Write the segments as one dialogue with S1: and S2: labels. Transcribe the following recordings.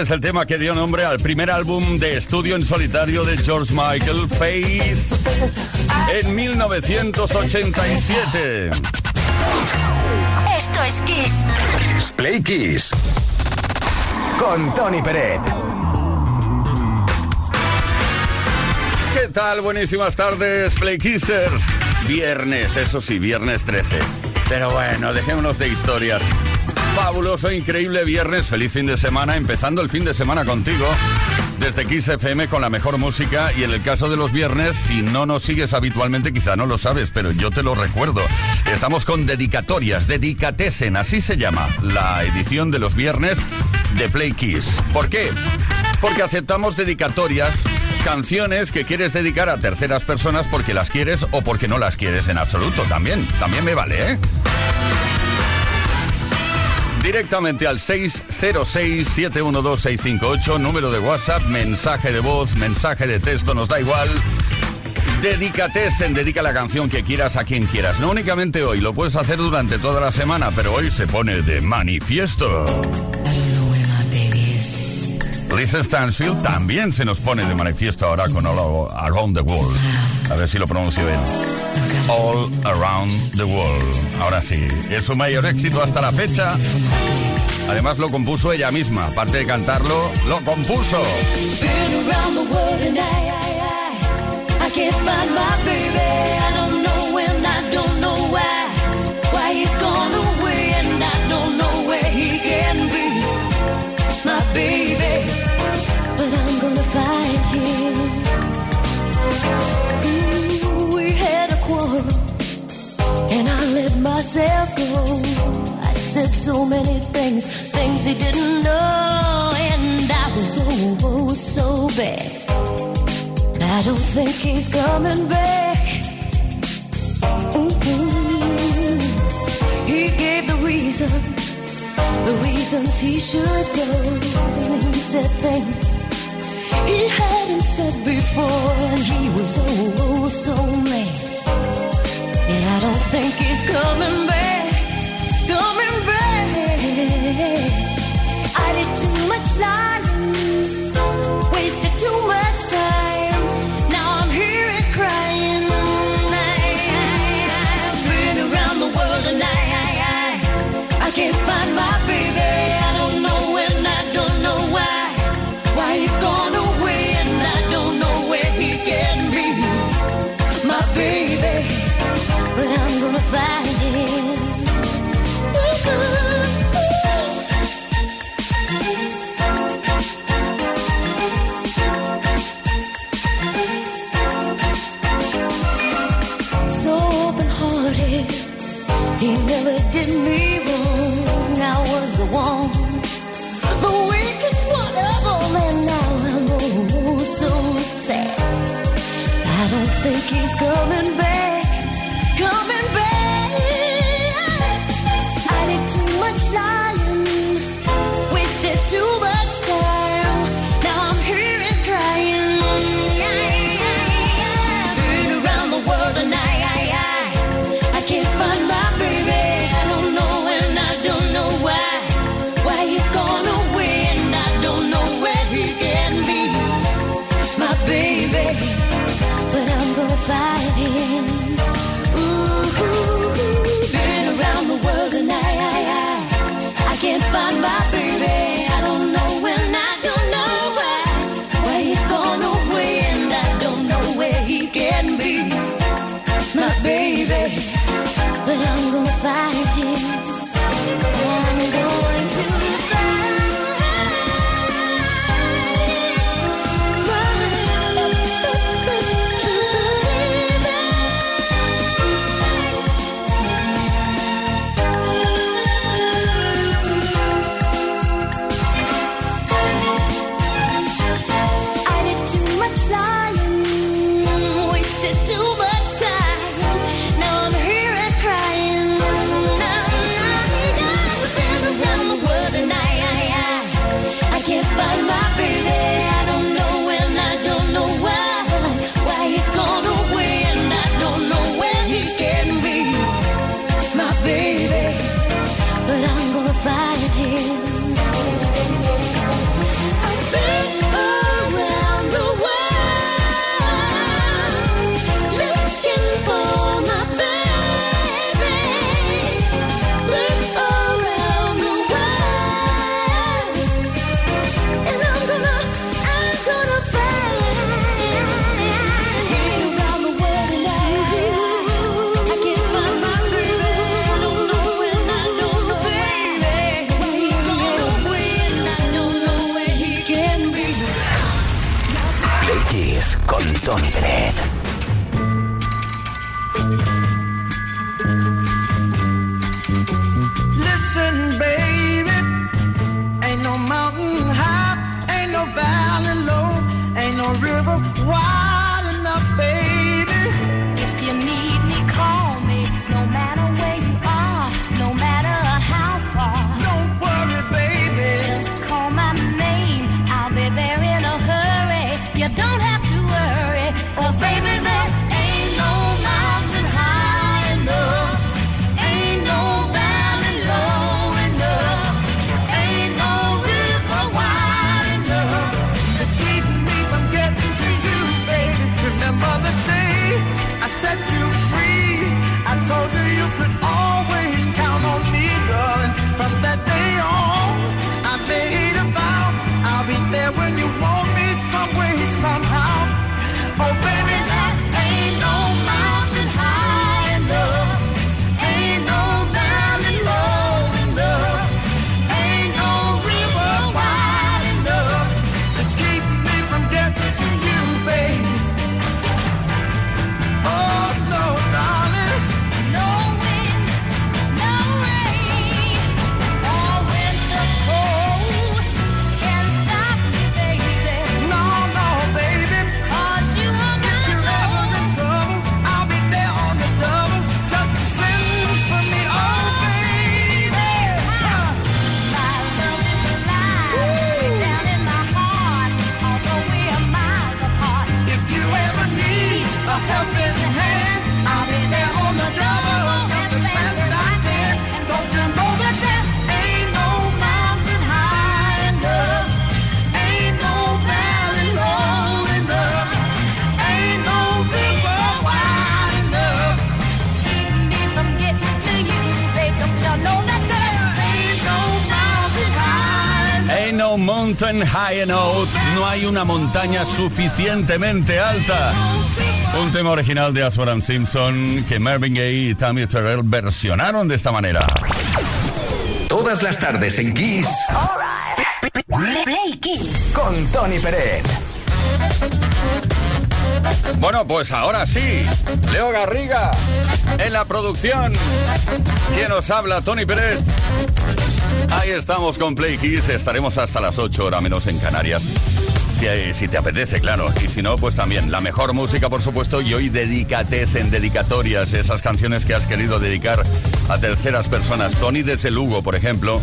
S1: Este es el tema que dio nombre al primer álbum de estudio en solitario de George Michael, Faith, en 1987.
S2: Esto es Kiss.
S3: Kiss Play Kiss. Con Tony Peret.
S1: ¿Qué tal? Buenísimas tardes, Play Kissers. Viernes, eso sí, viernes 13. Pero bueno, dejémonos de historias. Fabuloso, increíble viernes, feliz fin de semana, empezando el fin de semana contigo. Desde Kiss FM con la mejor música y en el caso de los viernes, si no nos sigues habitualmente quizá no lo sabes, pero yo te lo recuerdo. Estamos con dedicatorias, Dedicatesen, así se llama la edición de los viernes de Play Kiss. ¿Por qué? Porque aceptamos dedicatorias canciones que quieres dedicar a terceras personas porque las quieres o porque no las quieres en absoluto. También, también me vale, ¿eh? Directamente al 606-712-658, número de WhatsApp, mensaje de voz, mensaje de texto, nos da igual. Dedícate, en dedica la canción que quieras a quien quieras. No únicamente hoy, lo puedes hacer durante toda la semana, pero hoy se pone de manifiesto. Lisa Stansfield también se nos pone de manifiesto ahora con Around the World. A ver si lo pronuncio bien. All Around the World. Ahora sí, es su mayor éxito hasta la fecha. Además lo compuso ella misma. Aparte de cantarlo, lo compuso.
S4: Myself go. I said so many things, things he didn't know, and I was oh, oh so bad. I don't think he's coming back. Mm-mm. He gave the reasons, the reasons he should go, and he said things he hadn't said before, and he was oh, oh so mad. I don't think he's coming back, coming back. I did too much lying.
S5: con Tony Bennett.
S6: High and Out, no
S1: hay una montaña suficientemente alta. Un tema original de Aswaram Simpson que Marvin Gaye y Tammy Terrell versionaron de esta manera.
S5: Todas las tardes en Kiss. Right.
S7: Play, Kiss.
S5: Con Tony Pérez.
S1: Bueno, pues ahora sí, Leo Garriga en la producción. Quien nos habla, Tony Pérez. Ahí estamos con Play Kiss, estaremos hasta las 8 horas menos en Canarias. Si, te apetece, claro. Y si no, pues también la mejor música, por supuesto. Y hoy dedicates en dedicatorias, esas canciones que has querido dedicar a terceras personas. Tony desde Lugo, por ejemplo.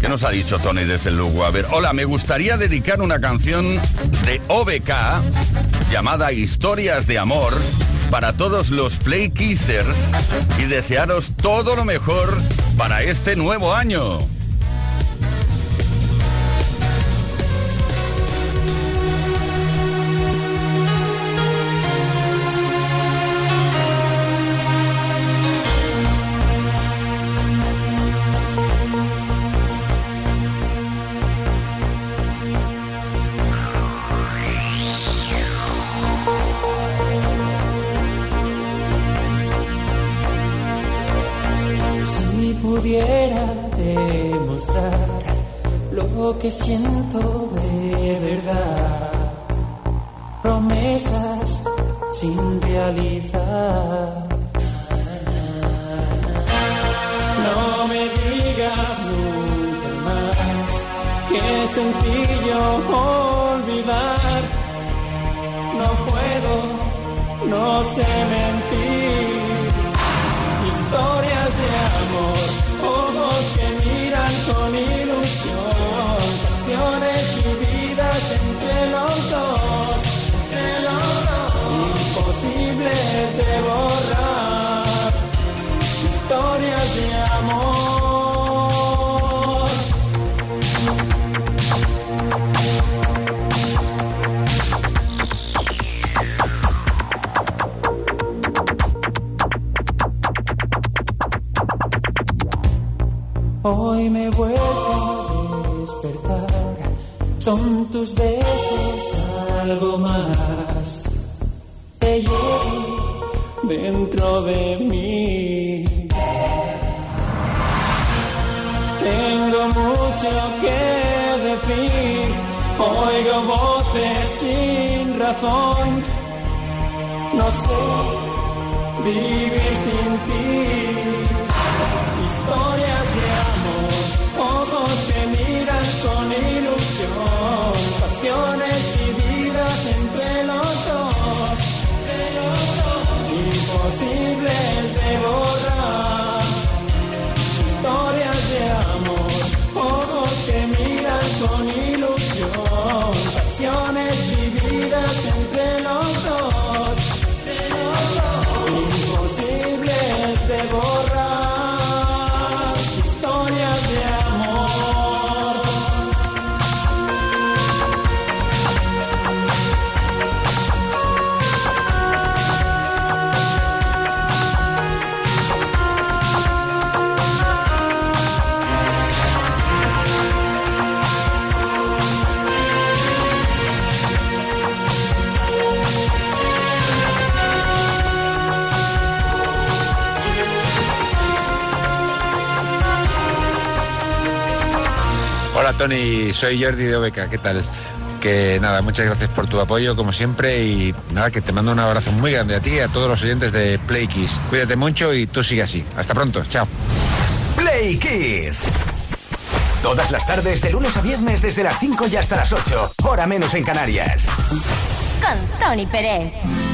S1: ¿Qué nos ha dicho Tony desde Lugo? A ver, hola, me gustaría dedicar una canción de OBK llamada Historias de Amor para todos los Play Kissers y desearos todo lo mejor para este nuevo año.
S8: Que siento de verdad, promesas sin realizar. No me digas nunca más que es sencillo olvidar. No puedo, no sé mentir Hoy me he vuelto a despertar, son tus besos algo más. Te llevo dentro de mí. Tengo mucho que decir, oigo voces sin razón. No sé vivir sin ti pasiones vividas entre los dos, imposibles de borrar,
S9: Tony, soy Jordi de Obeca, ¿qué tal? Que nada, muchas gracias por tu apoyo como siempre y nada, que te mando un abrazo muy grande a ti y a todos los oyentes de Play Kiss. Cuídate mucho y tú sigue así. Hasta pronto, chao.
S10: Play Kiss. Todas las tardes, de lunes a viernes, desde las 5 y hasta las 8. Hora menos en Canarias.
S5: Con Tony Pérez.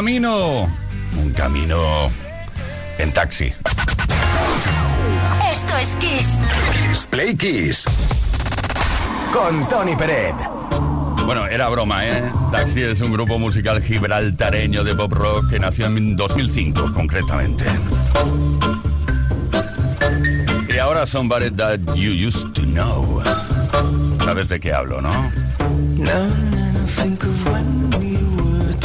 S11: camino.
S12: Un camino
S1: en taxi.
S7: Esto es Kiss.
S10: Kiss Play Kiss. Con Tony Peret.
S1: Bueno, era broma, ¿eh? Taxi es un grupo musical gibraltareño de pop rock que nació en 2005, concretamente. Y ahora Somebody That You Used To Know. ¿Sabes de qué hablo, no?
S13: No,
S5: no, no think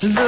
S5: Love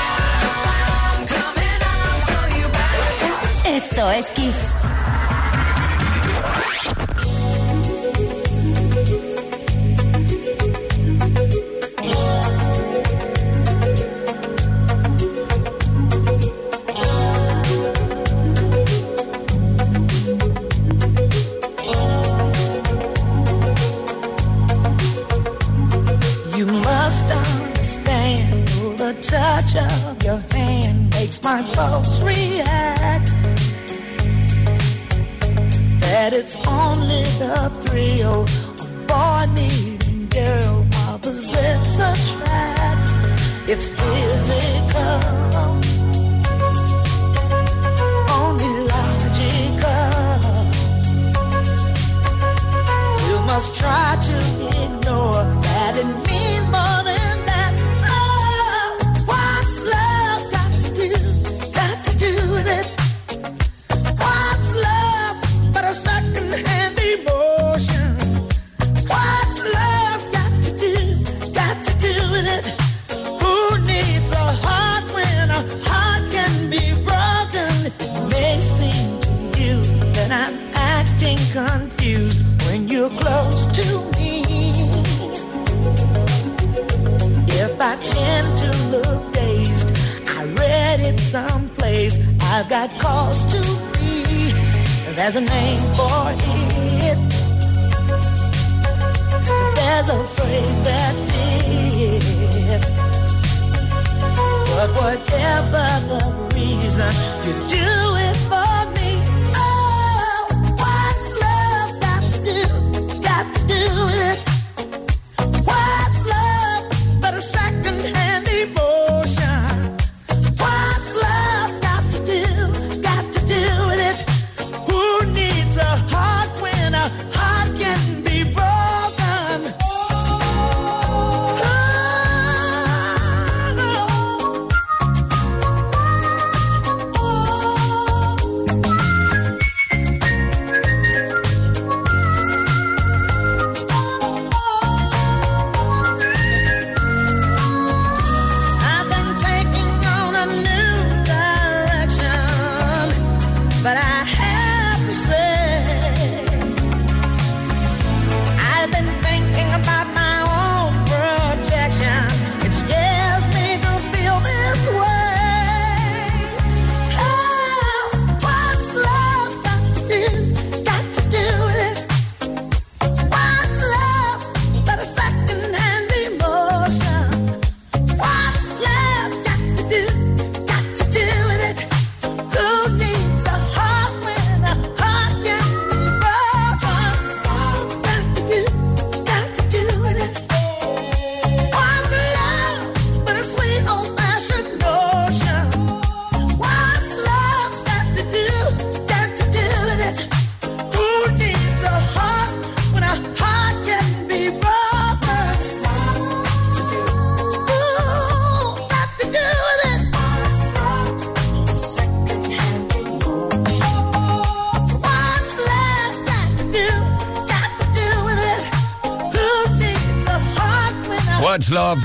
S2: Esto es Kiss.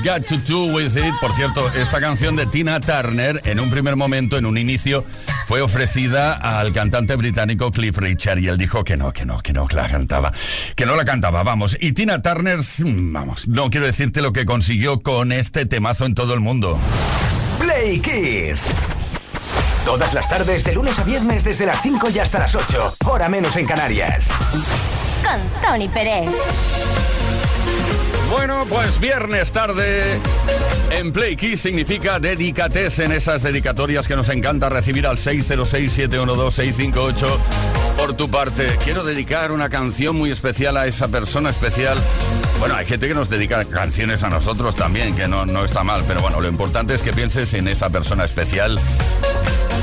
S14: Got to Do With It.
S1: Por cierto, esta canción de Tina Turner, en un primer momento, en un inicio, fue ofrecida al cantante británico Cliff Richard y él dijo que no, que no, que no que la cantaba, que no la cantaba, vamos. Y Tina Turner, vamos, no quiero decirte lo que consiguió con este temazo en todo el mundo.
S10: Play Kiss. Todas las tardes, de lunes a viernes, desde las 5 y hasta las 8. Hora menos en Canarias.
S7: Con Tony Pérez.
S1: Bueno, pues viernes tarde en Play Kiss significa dedicates en esas dedicatorias que nos encanta recibir al 606-712-658 por tu parte. Quiero dedicar una canción muy especial a esa persona especial. Bueno, hay gente que nos dedica canciones a nosotros también, que no, no está mal, pero bueno, lo importante es que pienses en esa persona especial.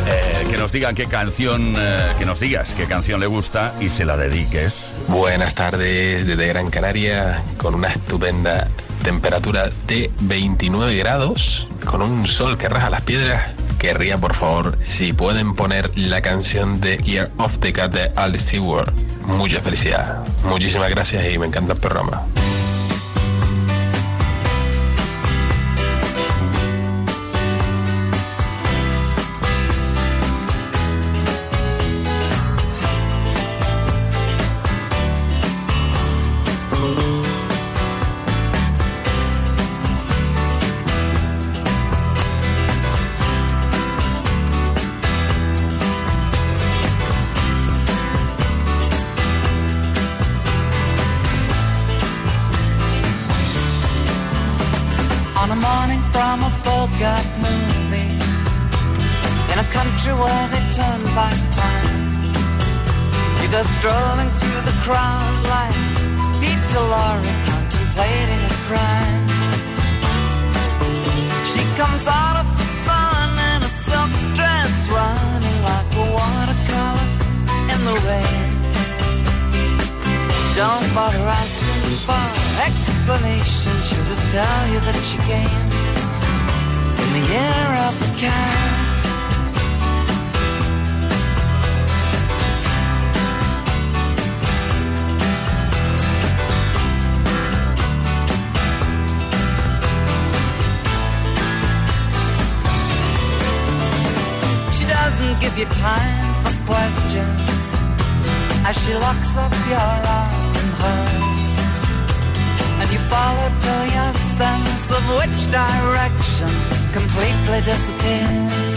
S1: Eh, que nos digan qué canción, eh, que nos digas qué canción le gusta y se la dediques.
S15: Buenas tardes desde Gran Canaria con una estupenda temperatura de 29 grados, con un sol que raja las piedras. Querría por favor si pueden poner la canción de Year of the Cat de Al Stewart. Mucha felicidad. Muchísimas gracias y me encanta el programa.
S16: She'll just tell you that she came in the year of the cat. She doesn't give you time for questions as she locks up your arm follow till your sense of which direction completely disappears.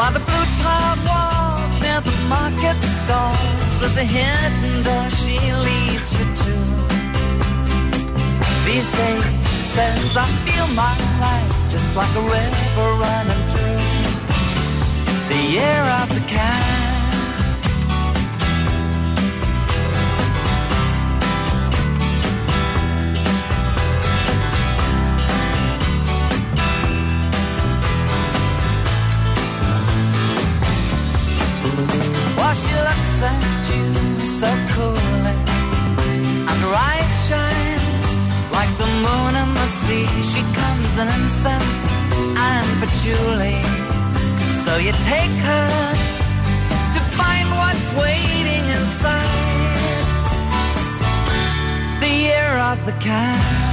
S16: By the blue tiled walls near the market stalls, there's a hidden door she leads you to. These days, she says, I feel my life just like a river running through the year of the cat. She comes in incense and patchouli. So you take her to find what's waiting inside the year of the cat.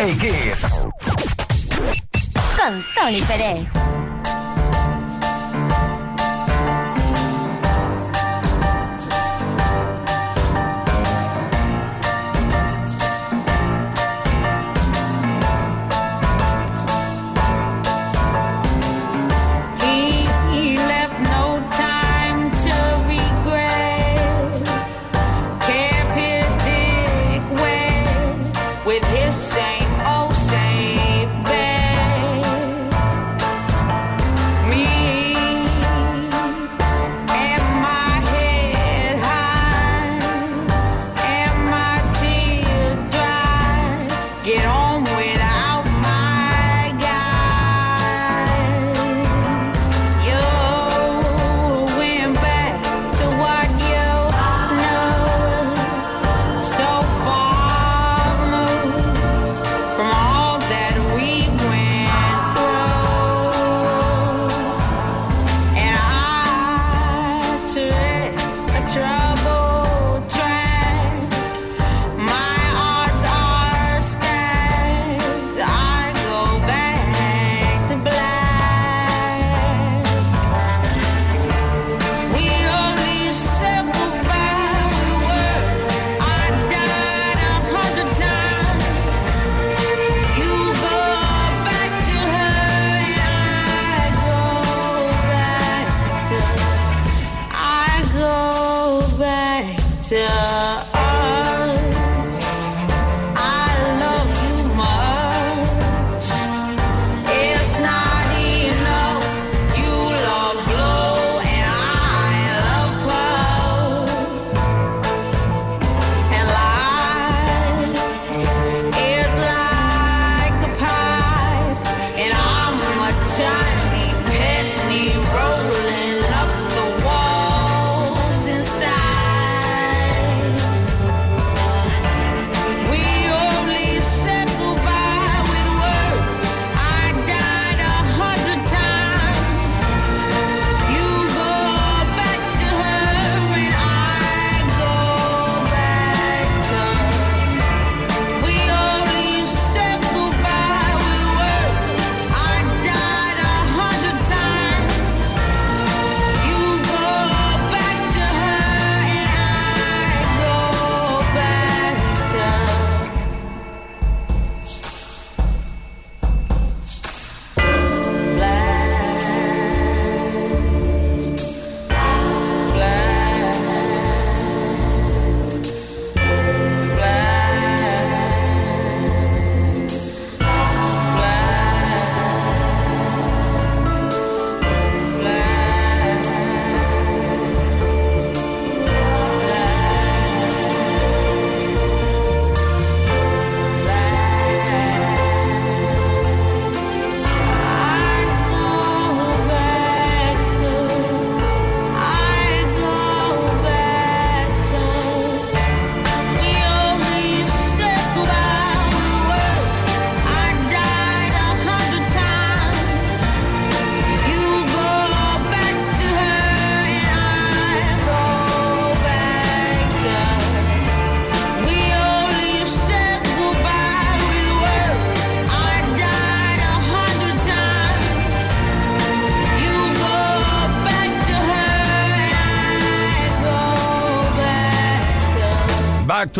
S10: Play Kiss.
S3: Con Tony Pérez.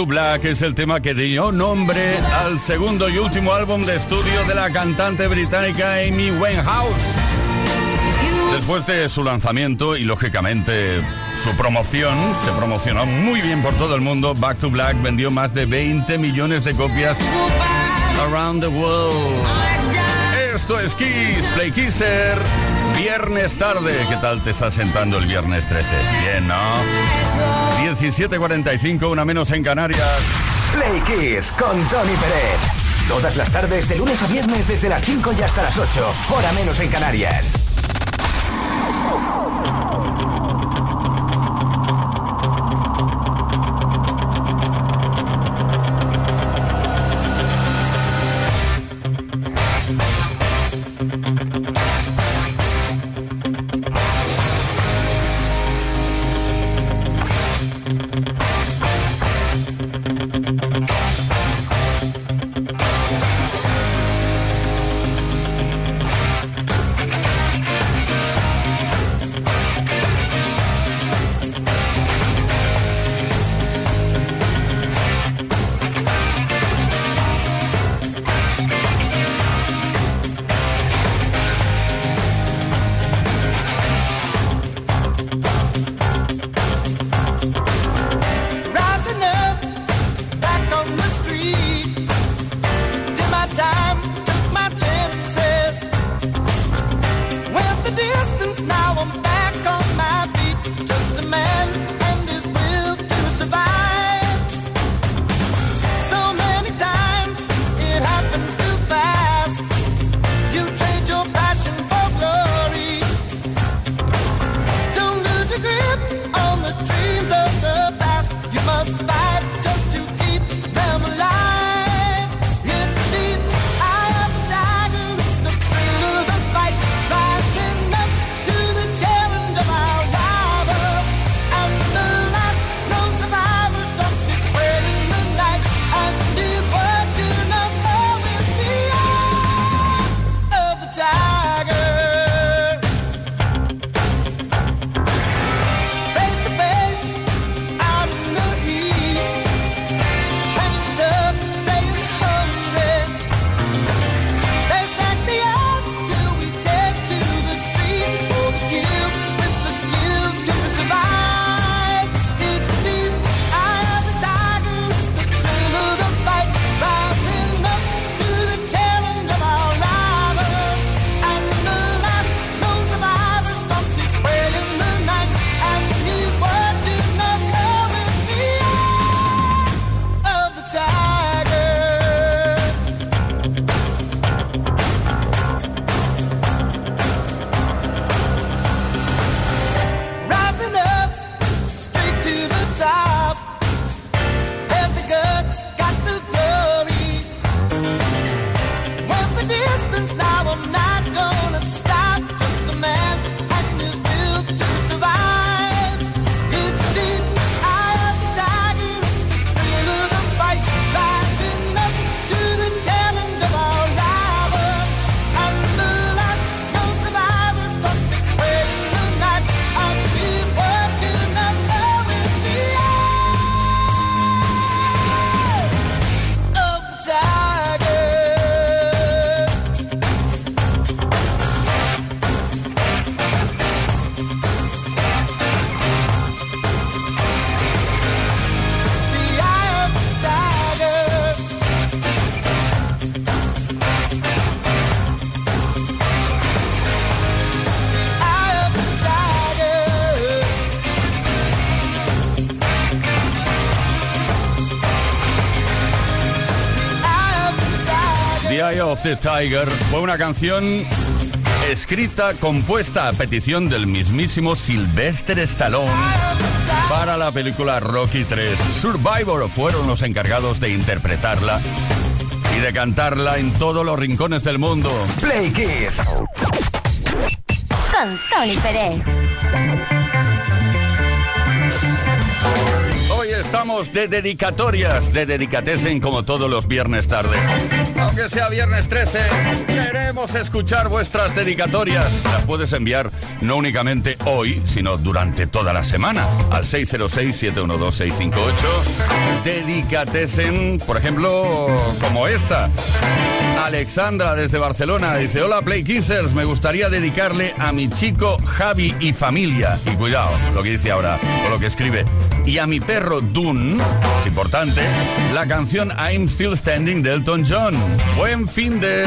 S17: To
S1: Black es el tema que dio nombre al segundo y último álbum de estudio de la cantante británica Amy Winehouse. Después de su lanzamiento y lógicamente su promoción, se promocionó muy bien por todo el mundo. Back to Black vendió más de 20 millones de copias around the world. Esto es Kiss, Play Kisser. Viernes tarde. ¿Qué tal te está sentando el viernes 13? Bien, ¿no? 17.45, una menos en Canarias.
S3: Play Kiss con Tony Pérez. Todas las tardes, de lunes a viernes, desde las 5 y hasta las 8. Hora menos en Canarias.
S5: of the Tiger
S1: fue una canción escrita, compuesta a petición del mismísimo Sylvester Stallone para la película Rocky 3. Survivor fueron los encargados de interpretarla y de cantarla en todos los rincones del mundo.
S3: Play Kids
S2: con Tony Pérez.
S1: Hoy estamos de dedicatorias, de dedicatessen como todos los viernes tarde aunque sea viernes 13, queremos escuchar vuestras dedicatorias. Las puedes enviar no únicamente hoy, sino durante toda la semana al 606-712-658. Dedicatesen, por ejemplo, como esta. Alexandra desde Barcelona dice, hola Play Kissers, me gustaría dedicarle a mi chico Javi y familia. Y cuidado, lo que dice ahora, o lo que escribe. Y a mi perro Dune, es importante, la canción I'm Still Standing de Elton John. Buen fin de...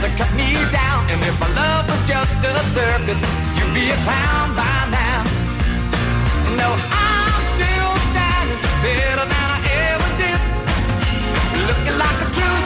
S18: to cut me down. And if my love was just a circus, you'd be a clown by now. No, I'm still standing better than I ever did. Looking like a true